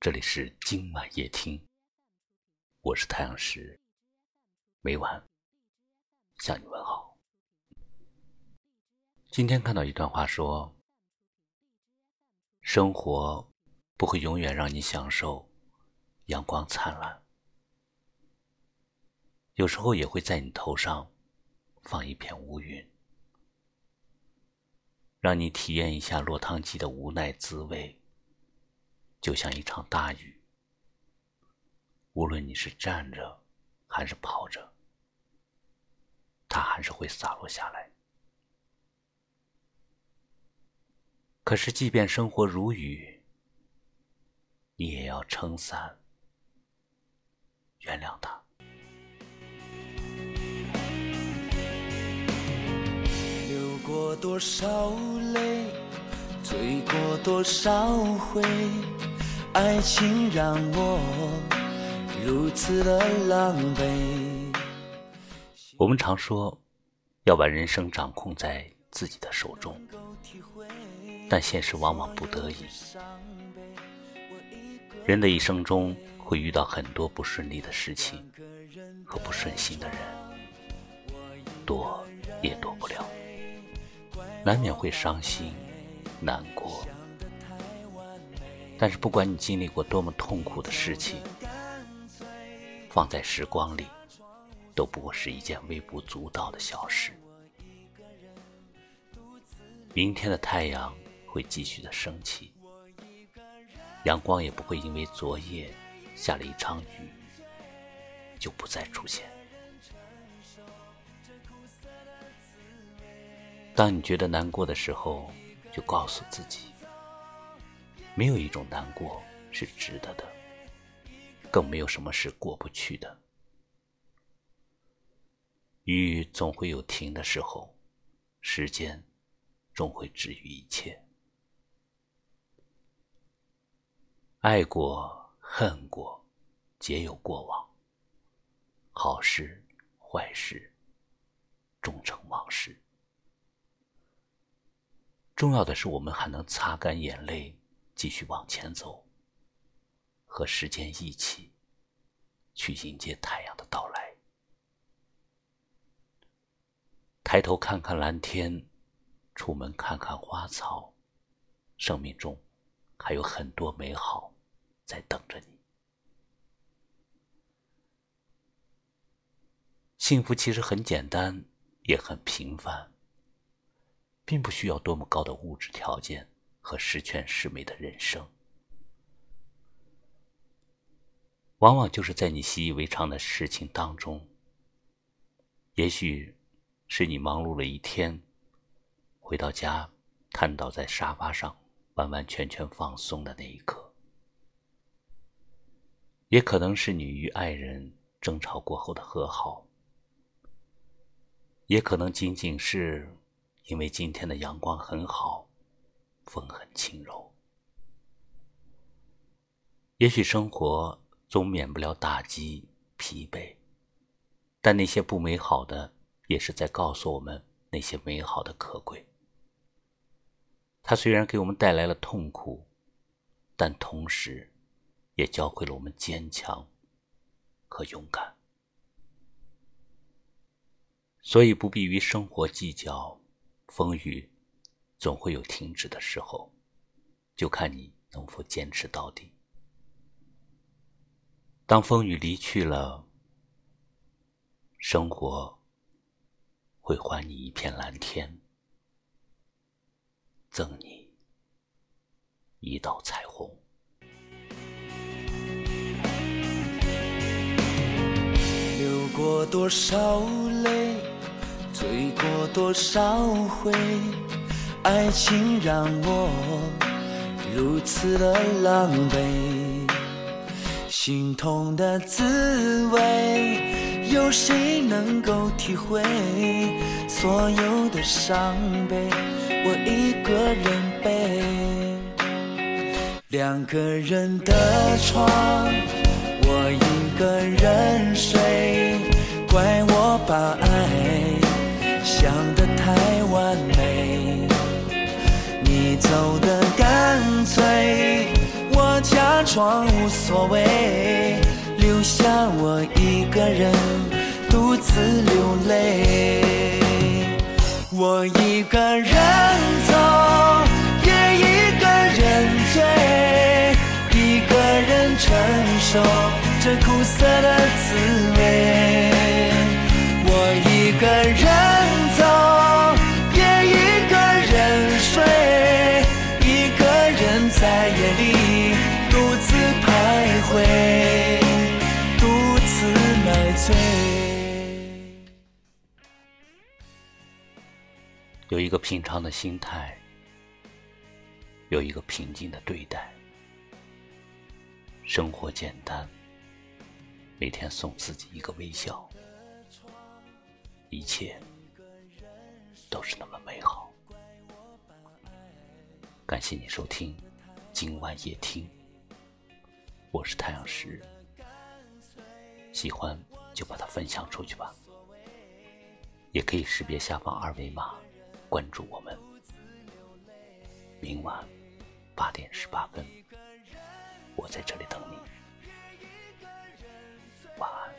这里是今晚夜听，我是太阳石，每晚向你问好。今天看到一段话说：生活不会永远让你享受阳光灿烂，有时候也会在你头上放一片乌云，让你体验一下落汤鸡的无奈滋味。就像一场大雨，无论你是站着还是跑着，它还是会洒落下来。可是，即便生活如雨，你也要撑伞，原谅它。流过多少泪，醉过多少回。爱情让我如此的狼狈。我们常说要把人生掌控在自己的手中，但现实往往不得已。人的一生中会遇到很多不顺利的事情和不顺心的人，躲也躲不了，难免会伤心难过。但是，不管你经历过多么痛苦的事情，放在时光里，都不过是一件微不足道的小事。明天的太阳会继续的升起，阳光也不会因为昨夜下了一场雨就不再出现。当你觉得难过的时候，就告诉自己。没有一种难过是值得的，更没有什么是过不去的。雨总会有停的时候，时间终会治愈一切。爱过恨过，皆有过往。好事坏事，终成往事。重要的是，我们还能擦干眼泪。继续往前走，和时间一起去迎接太阳的到来。抬头看看蓝天，出门看看花草，生命中还有很多美好在等着你。幸福其实很简单，也很平凡，并不需要多么高的物质条件。和十全十美的人生，往往就是在你习以为常的事情当中。也许是你忙碌了一天，回到家，瘫倒在沙发上，完完全全放松的那一刻；也可能是你与爱人争吵过后的和好；也可能仅仅是因为今天的阳光很好。风很轻柔，也许生活总免不了打击、疲惫，但那些不美好的，也是在告诉我们那些美好的可贵。它虽然给我们带来了痛苦，但同时，也教会了我们坚强和勇敢。所以不必与生活计较风雨。总会有停止的时候，就看你能否坚持到底。当风雨离去了，生活会还你一片蓝天，赠你一道彩虹。流过多少泪，醉过多少回。爱情让我如此的狼狈，心痛的滋味，有谁能够体会？所有的伤悲，我一个人背。两个人的床，我一个人睡，怪我把爱想得太完美。装无所谓，留下我一个人独自流泪。我一个人走，也一个人醉，一个人承受这苦涩的有一个平常的心态，有一个平静的对待，生活简单，每天送自己一个微笑，一切都是那么美好。感谢你收听今晚夜听，我是太阳石，喜欢就把它分享出去吧，也可以识别下方二维码。关注我们，明晚八点十八分，我在这里等你。晚安。